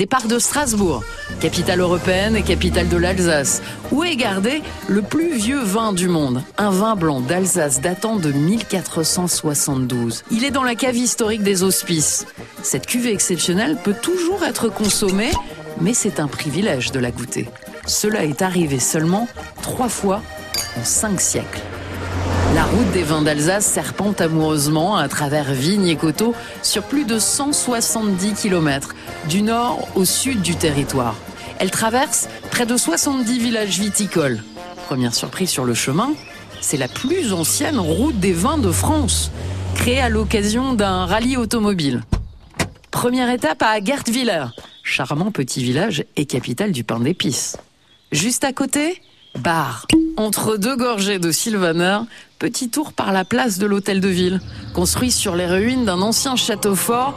Départ de Strasbourg, capitale européenne et capitale de l'Alsace, où est gardé le plus vieux vin du monde, un vin blanc d'Alsace datant de 1472. Il est dans la cave historique des Hospices. Cette cuvée exceptionnelle peut toujours être consommée, mais c'est un privilège de la goûter. Cela est arrivé seulement trois fois en cinq siècles. La route des vins d'Alsace serpente amoureusement à travers vignes et coteaux sur plus de 170 km, du nord au sud du territoire. Elle traverse près de 70 villages viticoles. Première surprise sur le chemin, c'est la plus ancienne route des vins de France, créée à l'occasion d'un rallye automobile. Première étape à Gertviller, charmant petit village et capitale du pain d'épices. Juste à côté, Bar. Entre deux gorgées de Sylvaner, petit tour par la place de l'hôtel de ville, construit sur les ruines d'un ancien château fort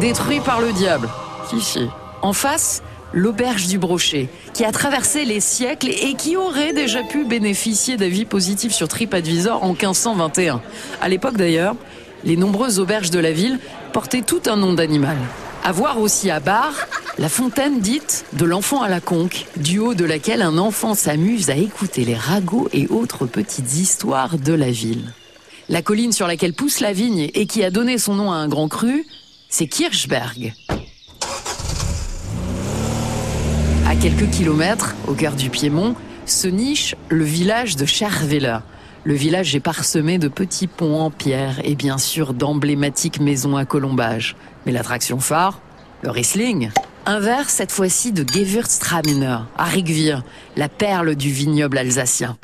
détruit par le diable. Fifi. En face, l'auberge du Brochet, qui a traversé les siècles et qui aurait déjà pu bénéficier d'avis positifs sur TripAdvisor en 1521. À l'époque d'ailleurs, les nombreuses auberges de la ville portaient tout un nom d'animal. À voir aussi à Bar, la fontaine dite de l'enfant à la conque, du haut de laquelle un enfant s'amuse à écouter les ragots et autres petites histoires de la ville. La colline sur laquelle pousse la vigne et qui a donné son nom à un grand cru, c'est Kirchberg. À quelques kilomètres, au cœur du Piémont, se niche le village de Scherwiller. Le village est parsemé de petits ponts en pierre et bien sûr d'emblématiques maisons à colombage. Mais l'attraction phare, le Riesling. Un verre cette fois-ci de Gewürztraminer, à Rigvir, la perle du vignoble alsacien.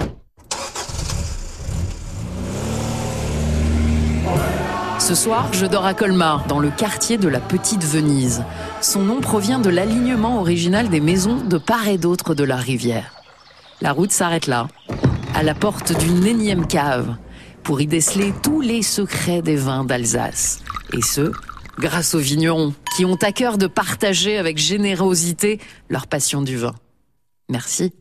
Ce soir, je dors à Colmar, dans le quartier de la Petite Venise. Son nom provient de l'alignement original des maisons de part et d'autre de la rivière. La route s'arrête là, à la porte d'une énième cave, pour y déceler tous les secrets des vins d'Alsace. Et ce, grâce aux vignerons, qui ont à cœur de partager avec générosité leur passion du vin. Merci.